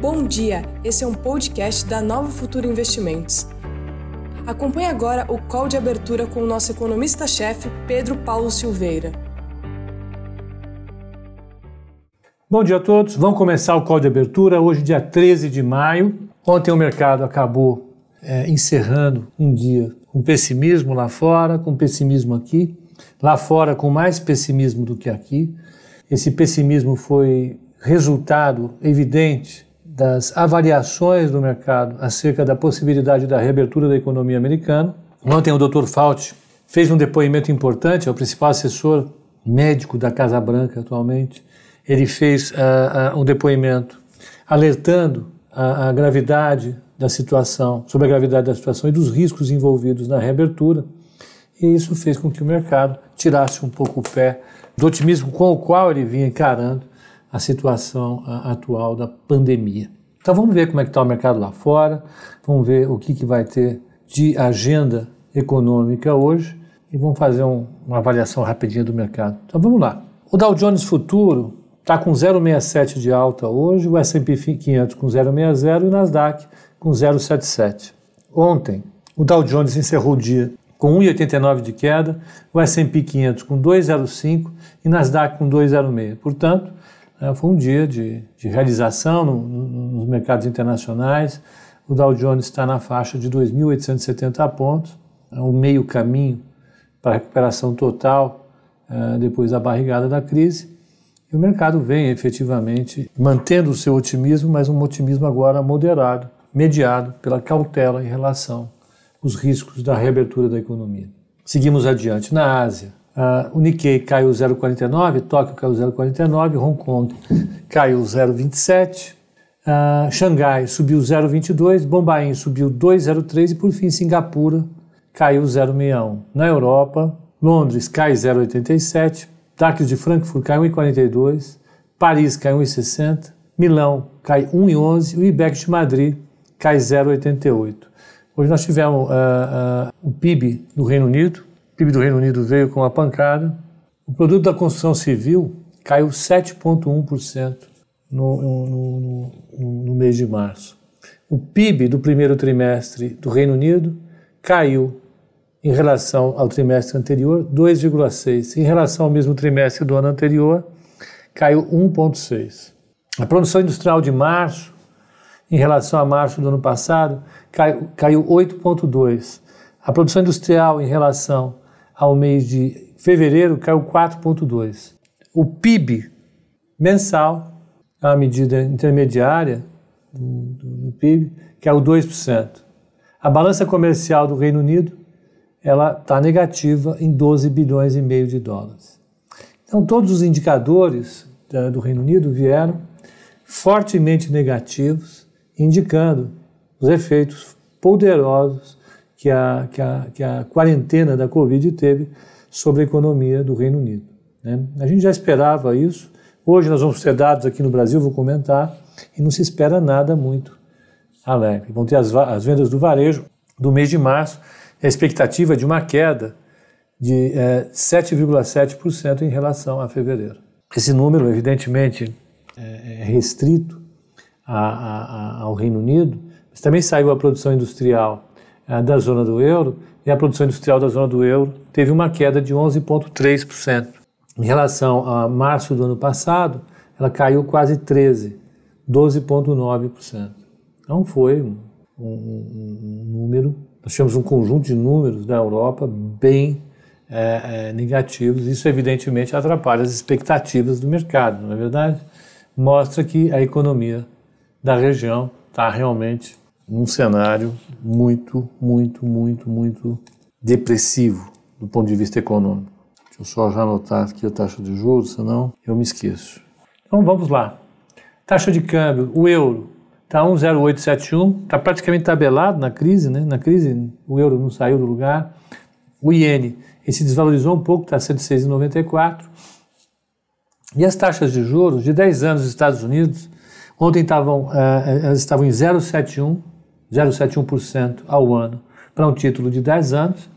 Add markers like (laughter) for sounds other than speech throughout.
Bom dia, esse é um podcast da Nova Futura Investimentos. Acompanhe agora o call de abertura com o nosso economista-chefe, Pedro Paulo Silveira. Bom dia a todos, vamos começar o call de abertura hoje, dia 13 de maio. Ontem o mercado acabou é, encerrando um dia com pessimismo lá fora, com pessimismo aqui, lá fora com mais pessimismo do que aqui. Esse pessimismo foi resultado evidente das avaliações do mercado acerca da possibilidade da reabertura da economia americana. Ontem o Dr. Fauci fez um depoimento importante, é o principal assessor médico da Casa Branca atualmente. Ele fez uh, uh, um depoimento alertando a, a gravidade da situação, sobre a gravidade da situação e dos riscos envolvidos na reabertura. E isso fez com que o mercado tirasse um pouco o pé do otimismo com o qual ele vinha encarando a situação atual da pandemia. Então vamos ver como é que está o mercado lá fora, vamos ver o que, que vai ter de agenda econômica hoje e vamos fazer um, uma avaliação rapidinha do mercado. Então vamos lá. O Dow Jones Futuro está com 0,67 de alta hoje, o S&P 500 com 0,60 e o Nasdaq com 0,77. Ontem, o Dow Jones encerrou o dia com 1,89 de queda, o S&P 500 com 2,05 e Nasdaq com 2,06. Portanto, foi um dia de, de realização no, no, nos mercados internacionais. O Dow Jones está na faixa de 2.870 pontos, é um meio caminho para a recuperação total é, depois da barrigada da crise. E o mercado vem efetivamente mantendo o seu otimismo, mas um otimismo agora moderado, mediado pela cautela em relação aos riscos da reabertura da economia. Seguimos adiante. Na Ásia, Uh, o Nikkei caiu 0,49, Tóquio caiu 0,49, Hong Kong caiu 0,27, uh, Xangai subiu 0,22, Bombaim subiu 2,03 e por fim Singapura caiu 0,61. Na Europa, Londres cai 0,87, DAX de Frankfurt cai 1,42, Paris cai 1,60, Milão cai 1,11 e o IBEX de Madrid cai 0,88. Hoje nós tivemos uh, o PIB do Reino Unido, PIB do Reino Unido veio com uma pancada. O produto da construção civil caiu 7,1% no, no, no, no mês de março. O PIB do primeiro trimestre do Reino Unido caiu em relação ao trimestre anterior 2,6. Em relação ao mesmo trimestre do ano anterior, caiu 1,6. A produção industrial de março, em relação a março do ano passado, caiu, caiu 8,2. A produção industrial em relação ao mês de fevereiro caiu 4,2. O PIB mensal, a medida intermediária do, do, do PIB, caiu 2%. A balança comercial do Reino Unido ela está negativa em 12 bilhões e meio de dólares. Então todos os indicadores da, do Reino Unido vieram fortemente negativos, indicando os efeitos poderosos que a, que a, que a quarentena da Covid teve sobre a economia do Reino Unido. Né? A gente já esperava isso. Hoje nós vamos ter dados aqui no Brasil, vou comentar, e não se espera nada muito alegre. Vão ter as, as vendas do varejo do mês de março, a expectativa é de uma queda de é, 7,7% em relação a fevereiro. Esse número, evidentemente, é, é restrito a, a, a, ao Reino Unido, mas também saiu a produção industrial da zona do euro e a produção industrial da zona do euro teve uma queda de 11,3%. Em relação a março do ano passado, ela caiu quase 13%, 12,9%. Então foi um, um, um, número, nós tivemos um conjunto de números da Europa bem é, é, negativos. Isso evidentemente atrapalha as expectativas do mercado, não é verdade? Mostra que a economia da região está realmente num cenário muito, muito, muito, muito depressivo do ponto de vista econômico. Deixa eu só já anotar aqui a taxa de juros, senão eu me esqueço. Então vamos lá. Taxa de câmbio, o euro está 1,0871, está praticamente tabelado na crise, né? Na crise o euro não saiu do lugar. O iene, ele se desvalorizou um pouco, está 106,94. E as taxas de juros de 10 anos dos Estados Unidos, ontem estavam, uh, elas estavam em 0,71 0,71% ao ano para um título de 10 anos,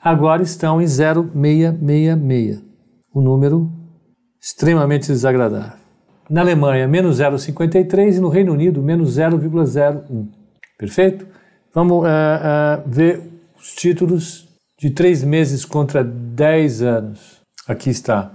agora estão em 0,666, um número extremamente desagradável. na Alemanha, menos 0,53 e no Reino Unido, menos 0,01. Perfeito? Vamos uh, uh, ver os títulos de três meses contra 10 anos. Aqui está.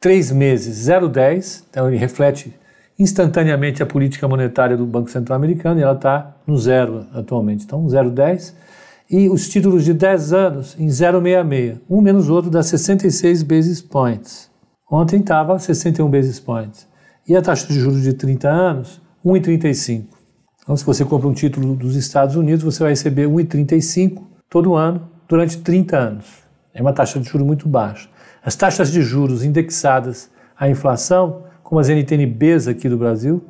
Três meses, 0,10, então ele reflete instantaneamente a política monetária do Banco Central Americano e ela está no zero atualmente. Então, 0,10. E os títulos de 10 anos em 0,66. Um menos outro dá 66 basis points. Ontem estava 61 basis points. E a taxa de juros de 30 anos, 1,35. Então, se você compra um título dos Estados Unidos, você vai receber 1,35 todo ano durante 30 anos. É uma taxa de juros muito baixa. As taxas de juros indexadas à inflação, como as NTNBs aqui do Brasil,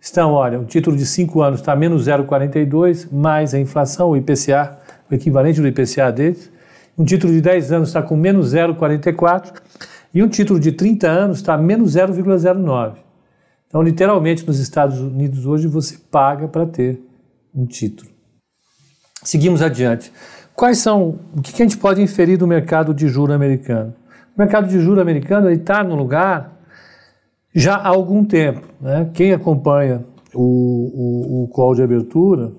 estão, olha, o título de 5 anos está menos 0,42, mais a inflação, o IPCA, o equivalente do IPCA deles. Um título de 10 anos está com menos 0,44 e um título de 30 anos está menos 0,09. Então, literalmente, nos Estados Unidos hoje você paga para ter um título. Seguimos adiante. Quais são, o que a gente pode inferir do mercado de juro americano? O mercado de juro americano está no lugar já há algum tempo. Né? Quem acompanha o, o, o call de abertura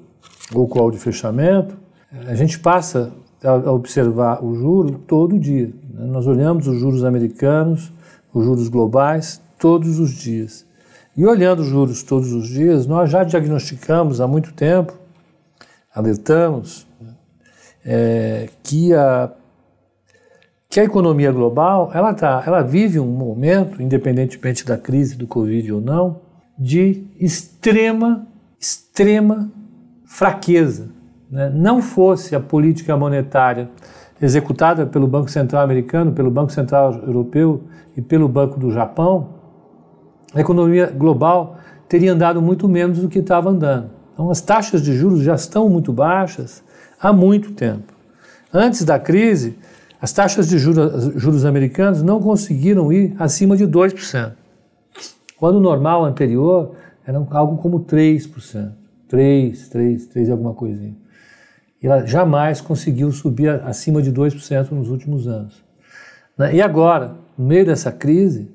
ou call de fechamento, a gente passa a observar o juro todo dia. Né? Nós olhamos os juros americanos, os juros globais, todos os dias. E olhando os juros todos os dias, nós já diagnosticamos há muito tempo, alertamos, é, que, a, que a economia global ela, tá, ela vive um momento, independentemente da crise do Covid ou não, de extrema, extrema fraqueza. Né? Não fosse a política monetária executada pelo Banco Central americano, pelo Banco Central europeu e pelo Banco do Japão, a economia global teria andado muito menos do que estava andando. Então, as taxas de juros já estão muito baixas há muito tempo. Antes da crise, as taxas de juros, juros americanos não conseguiram ir acima de 2%, quando o normal anterior era algo como 3%. 3, 3, 3 alguma coisinha. E ela jamais conseguiu subir acima de 2% nos últimos anos. Né? E agora, no meio dessa crise,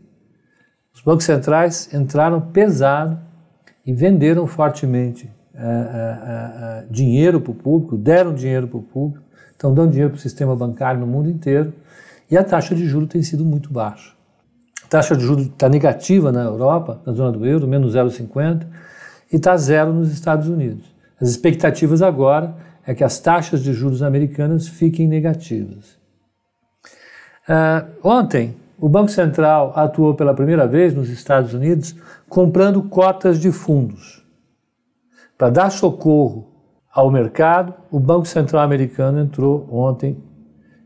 os bancos centrais entraram pesado e venderam fortemente dinheiro para o público, deram dinheiro para o público, estão dando dinheiro para o sistema bancário no mundo inteiro e a taxa de juros tem sido muito baixa. A taxa de juros está negativa na Europa, na zona do euro, menos 0,50, e está zero nos Estados Unidos. As expectativas agora é que as taxas de juros americanas fiquem negativas. Uh, ontem, o Banco Central atuou pela primeira vez nos Estados Unidos comprando cotas de fundos. Para dar socorro ao mercado, o Banco Central americano entrou ontem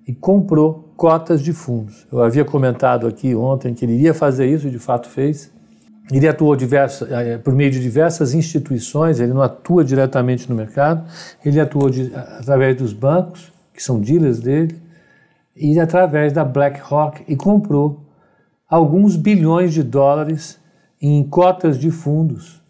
e comprou cotas de fundos. Eu havia comentado aqui ontem que ele iria fazer isso, e de fato fez. Ele atuou diversa, eh, por meio de diversas instituições, ele não atua diretamente no mercado, ele atuou de, através dos bancos, que são dealers dele, e através da BlackRock e comprou alguns bilhões de dólares em cotas de fundos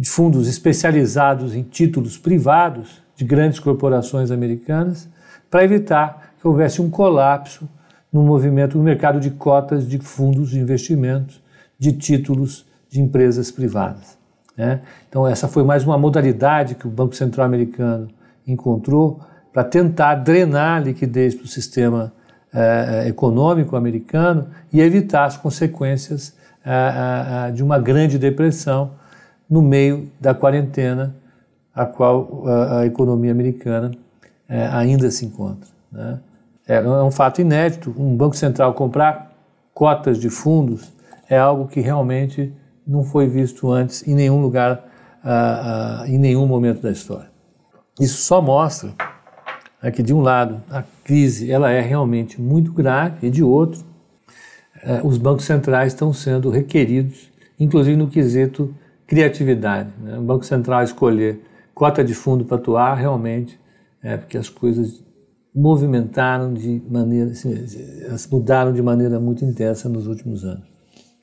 de fundos especializados em títulos privados de grandes corporações americanas para evitar que houvesse um colapso no movimento no mercado de cotas de fundos de investimentos de títulos de empresas privadas. Né? Então essa foi mais uma modalidade que o Banco Central americano encontrou para tentar drenar liquidez para o sistema eh, econômico americano e evitar as consequências eh, eh, de uma grande depressão no meio da quarentena a qual a, a economia americana é, ainda se encontra. Né? É, é, um fato inédito, um banco central comprar cotas de fundos é algo que realmente não foi visto antes em nenhum lugar, em nenhum momento da história. Isso só mostra que de um lado a crise ela é realmente muito grave e de outro uh, os bancos centrais estão sendo requeridos, inclusive no quesito criatividade. Né? O Banco Central escolher cota de fundo para atuar realmente é porque as coisas movimentaram de maneira, assim, mudaram de maneira muito intensa nos últimos anos.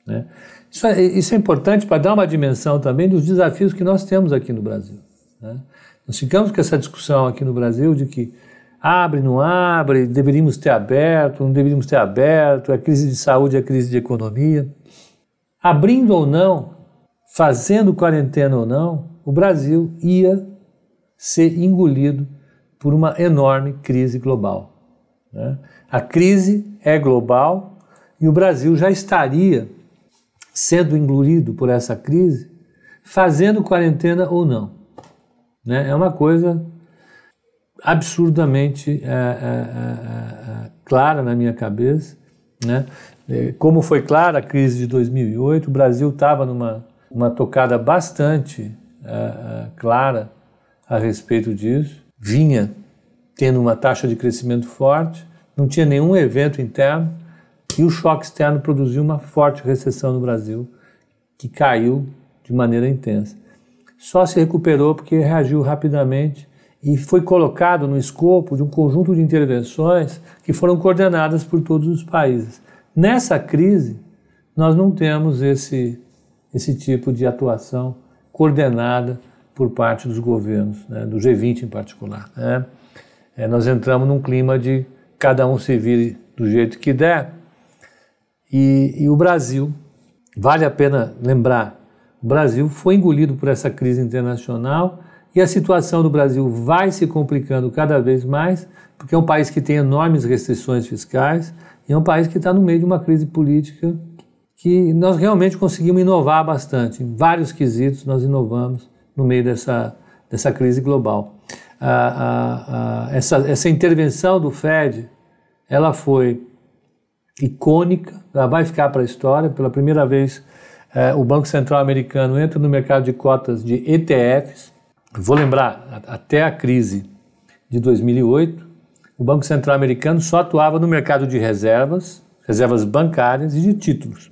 Né? Isso, é, isso, é, importante para dar uma dimensão também dos desafios que nós temos aqui no Brasil. Né? Nós ficamos com essa discussão aqui no Brasil de que abre, não abre, deveríamos ter aberto, não deveríamos ter aberto, é crise de saúde, é crise de economia. abrindo ou não, fazendo quarentena ou não, o Brasil ia ser engolido por uma enorme crise global. Né? A crise é global e o Brasil já estaria sendo engolido por essa crise, fazendo quarentena ou não. Né? É uma coisa absurdamente é, é, é, clara na minha cabeça. Né? É, como foi clara a crise de 2008, o Brasil estava numa uma tocada bastante é, clara a respeito disso, vinha tendo uma taxa de crescimento forte, não tinha nenhum evento interno e o choque externo produziu uma forte recessão no Brasil, que caiu de maneira intensa. Só se recuperou porque reagiu rapidamente e foi colocado no escopo de um conjunto de intervenções que foram coordenadas por todos os países. Nessa crise, nós não temos esse, esse tipo de atuação coordenada por parte dos governos, né, do G20 em particular. Né? É, nós entramos num clima de cada um se vire do jeito que der. E, e o Brasil, vale a pena lembrar, o Brasil foi engolido por essa crise internacional e a situação do Brasil vai se complicando cada vez mais, porque é um país que tem enormes restrições fiscais e é um país que está no meio de uma crise política que nós realmente conseguimos inovar bastante. Em vários quesitos nós inovamos no meio dessa, dessa crise global. Ah, ah, ah, essa, essa intervenção do Fed, ela foi icônica, ela vai ficar para a história. Pela primeira vez, eh, o Banco Central americano entra no mercado de cotas de ETFs, Vou lembrar, até a crise de 2008, o Banco Central americano só atuava no mercado de reservas, reservas bancárias e de títulos.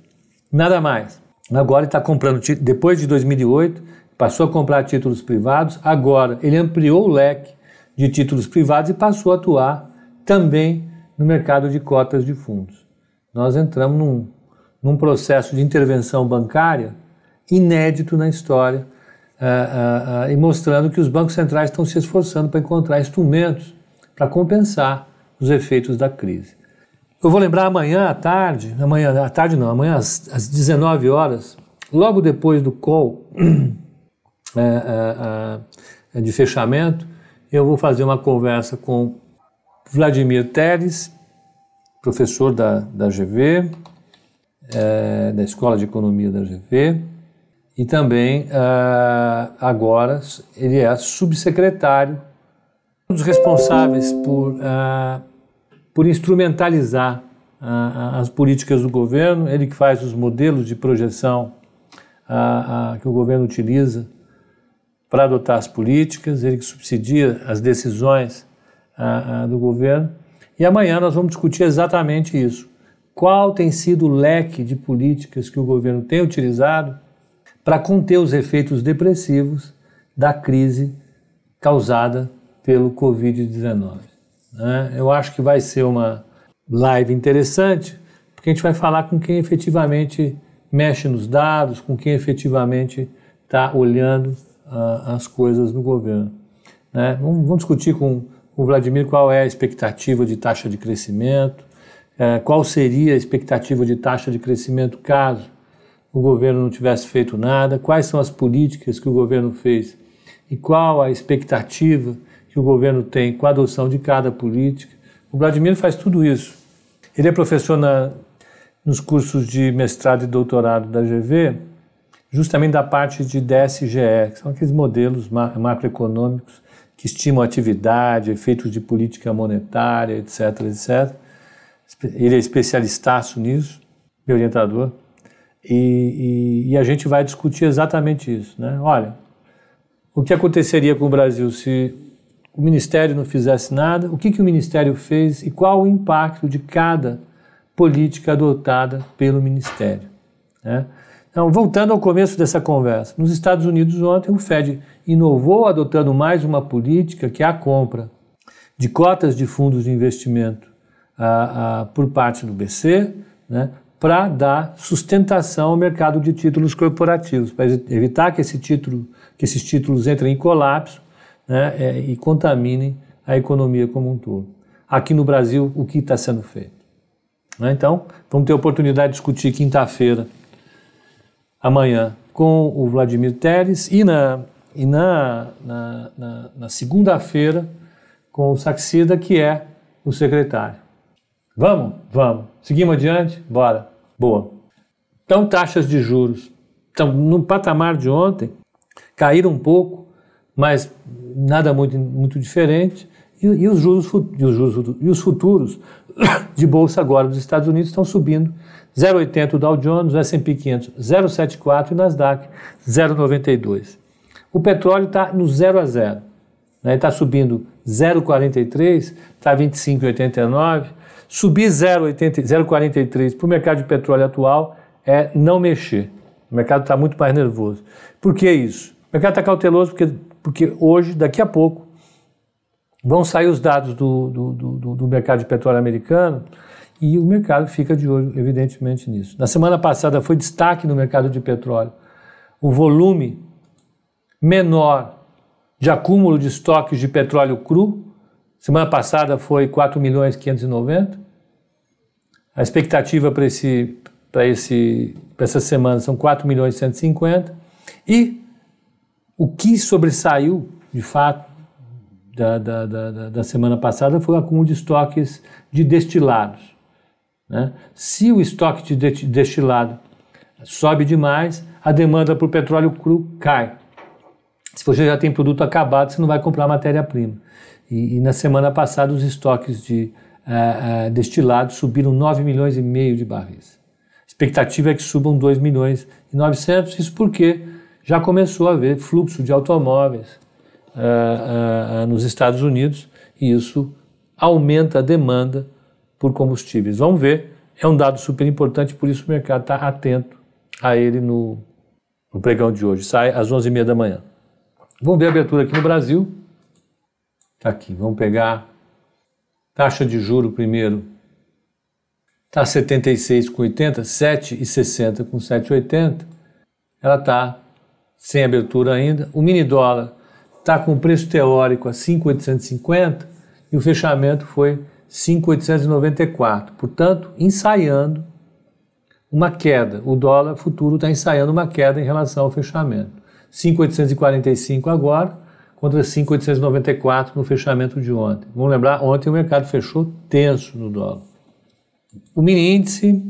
Nada mais. Agora ele está comprando, depois de 2008, passou a comprar títulos privados, agora ele ampliou o leque de títulos privados e passou a atuar também no mercado de cotas de fundos. Nós entramos num, num processo de intervenção bancária inédito na história uh, uh, e mostrando que os bancos centrais estão se esforçando para encontrar instrumentos para compensar os efeitos da crise. Eu vou lembrar amanhã à tarde, amanhã à tarde não, amanhã às, às 19 horas, logo depois do call (clears throat) de fechamento, eu vou fazer uma conversa com Vladimir Teres, professor da, da GV, é, da Escola de Economia da GV, e também uh, agora ele é subsecretário, um dos responsáveis por, uh, por instrumentalizar uh, as políticas do governo, ele que faz os modelos de projeção que o governo utiliza para adotar as políticas, ele que subsidia as decisões do governo. E amanhã nós vamos discutir exatamente isso. Qual tem sido o leque de políticas que o governo tem utilizado para conter os efeitos depressivos da crise causada pelo Covid-19. Né? Eu acho que vai ser uma live interessante, porque a gente vai falar com quem efetivamente mexe nos dados, com quem efetivamente está olhando uh, as coisas no governo. Né? Vamos, vamos, discutir com, o Vladimir qual é a expectativa de taxa de crescimento, uh, qual seria a expectativa de taxa de crescimento caso o governo não tivesse feito nada, quais são as políticas que o governo fez e qual a expectativa que o governo tem com a adoção de cada política. O Vladimir faz tudo isso. Ele é professor na, nos cursos de mestrado e doutorado da GV, justamente da parte de DSGE, que são aqueles modelos macroeconômicos que estimam atividade, efeitos de política monetária, etc, etc. Ele é especialistaço nisso, meu orientador. E, e, e, a gente vai discutir exatamente isso. Né? Olha, o que aconteceria com o Brasil se o Ministério não fizesse nada? O que, que o Ministério fez e qual o impacto de cada política adotada pelo Ministério? Né? Então, voltando ao começo dessa conversa, nos Estados Unidos ontem o Fed inovou adotando mais uma política que é a compra de cotas de fundos de investimento ah, ah, por parte do BC, né, para dar sustentação ao mercado de títulos corporativos, para evitar que, esse título, que esses títulos entrem em colapso né, é, e contaminem a economia como um todo. Aqui no Brasil, o que está sendo feito? Né? Então, vamos ter a oportunidade de discutir quinta-feira amanhã com o Vladimir Teres e na, e na, na, na, na segunda-feira com o Saxida, que é o secretário. Vamos? Vamos. Seguimos adiante? Bora. Boa. Então, taxas de juros. Então, no patamar de ontem, caíram um pouco, mas nada muito, muito diferente. E, e, os juros, e, os juros, e os futuros (coughs) de bolsa agora dos Estados Unidos estão subindo 0,80 o Dow Jones, o S&P 500 0,74 e o Nasdaq 0,92. O petróleo está no 0 a 0. Né? Está subindo 0,43, está 25,89. Subir 0,43 para o mercado de petróleo atual é não mexer. O mercado está muito mais nervoso. Por que isso? O mercado está cauteloso porque, porque hoje, daqui a pouco, vão sair os dados do, do, do, do mercado de petróleo americano e o mercado fica de olho, evidentemente, nisso. Na semana passada foi destaque no mercado de petróleo o volume menor de acúmulo de estoques de petróleo cru. Semana passada foi 4 milhões 590. A expectativa para esse para esse para essa semana são 4 milhões 150 e o que sobressaiu de fato da, da, da, da semana passada foi o acúmulo de estoques de destilados. Né? Se o estoque de destilado sobe demais, a demanda por petróleo cru cai. Se você já tem produto acabado, você não vai comprar matéria-prima. E, e, na semana passada, os estoques de uh, uh, destilados subiram 9 milhões e meio de barris. A expectativa é que subam 2 milhões e 900, isso porque já começou a haver fluxo de automóveis uh, nos Estados Unidos e isso aumenta a demanda por combustíveis. Vamos ver, é um dado super importante, por isso o mercado está atento a ele no, no pregão de hoje. Sai às 11h30 da manhã. Vamos ver a abertura aqui no Brasil. Está aqui, vamos pegar taxa de juro primeiro. Está 76,80, 7,60 com 7,80. Ela está sem abertura ainda. O mini dólar está com preço teórico a 5,850 e o fechamento foi 5,894. Portanto, ensaiando uma queda. O dólar futuro está ensaiando uma queda em relação ao fechamento. 5,845 agora contra 5,894 no fechamento de ontem. Vamos lembrar, ontem o mercado fechou tenso no dólar. O mini índice,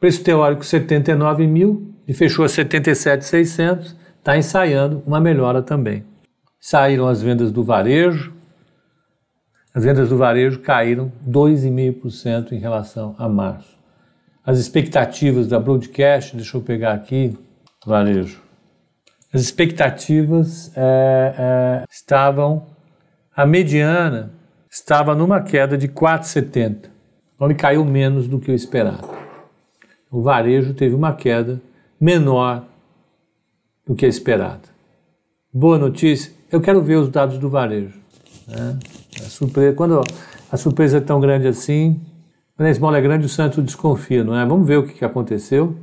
preço teórico 79 mil e fechou a 77,600, está ensaiando uma melhora também. Saíram as vendas do varejo, as vendas do varejo caíram 2,5% em relação a março. As expectativas da broadcast, deixa eu pegar aqui, varejo. As expectativas é, é, estavam, a mediana estava numa queda de 4,70, então ele caiu menos do que o esperado. O varejo teve uma queda menor do que a esperada. Boa notícia, eu quero ver os dados do varejo. Né? A surpresa, quando a surpresa é tão grande assim, quando a esmola é grande, o santo desconfia, não é? Vamos ver o que, aconteceu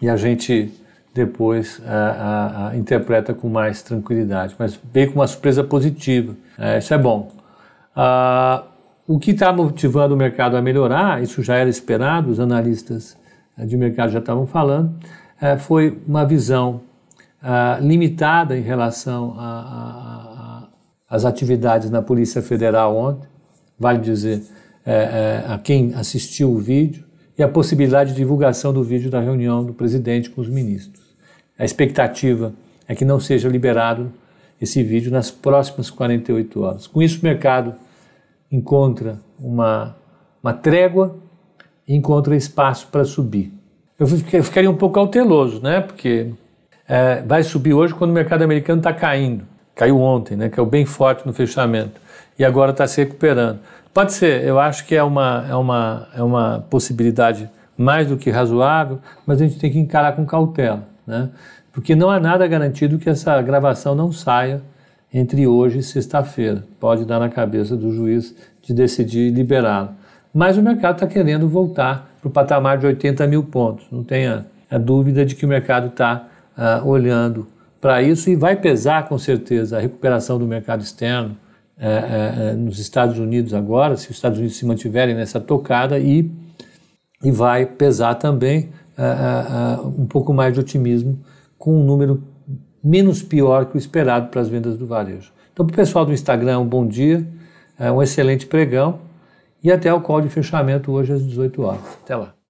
e a gente depois a, a, a interpreta com mais tranquilidade. Mas veio com uma surpresa positiva, é, isso é bom. Ah, o que está motivando o mercado a melhorar, isso já era esperado, os analistas de mercado já estavam falando, é, foi uma visão ah, limitada em relação as atividades na Polícia Federal ontem, vale dizer é, é, a quem assistiu o vídeo, e a possibilidade de divulgação do vídeo da reunião do presidente com os ministros. A expectativa é que não seja liberado esse vídeo nas próximas 48 horas. Com isso, o mercado encontra uma, uma trégua e encontra espaço para subir. Eu ficaria um pouco cauteloso, né? Porque é, vai subir hoje quando o mercado americano está caindo caiu ontem, né, caiu bem forte no fechamento e agora está se recuperando. Pode ser, eu acho que é uma, é, uma, é uma possibilidade mais do que razoável, mas a gente tem que encarar com cautela, né? porque não há nada garantido que essa gravação não saia entre hoje e sexta-feira. Pode dar na cabeça do juiz de decidir liberá-la mas o mercado está querendo voltar para o patamar de 80 mil pontos. Não tenha a dúvida de que o mercado está uh, olhando para isso e vai pesar com certeza a recuperação do mercado externo uh, uh, nos Estados Unidos agora, se os Estados Unidos se mantiverem nessa tocada e, e vai pesar também ah, ah, um pouco mais de otimismo com um número menos pior que o esperado para as vendas do varejo. Então, para o pessoal do Instagram, um bom dia, é um excelente pregão e até o call de fechamento hoje às 18 horas. Até lá.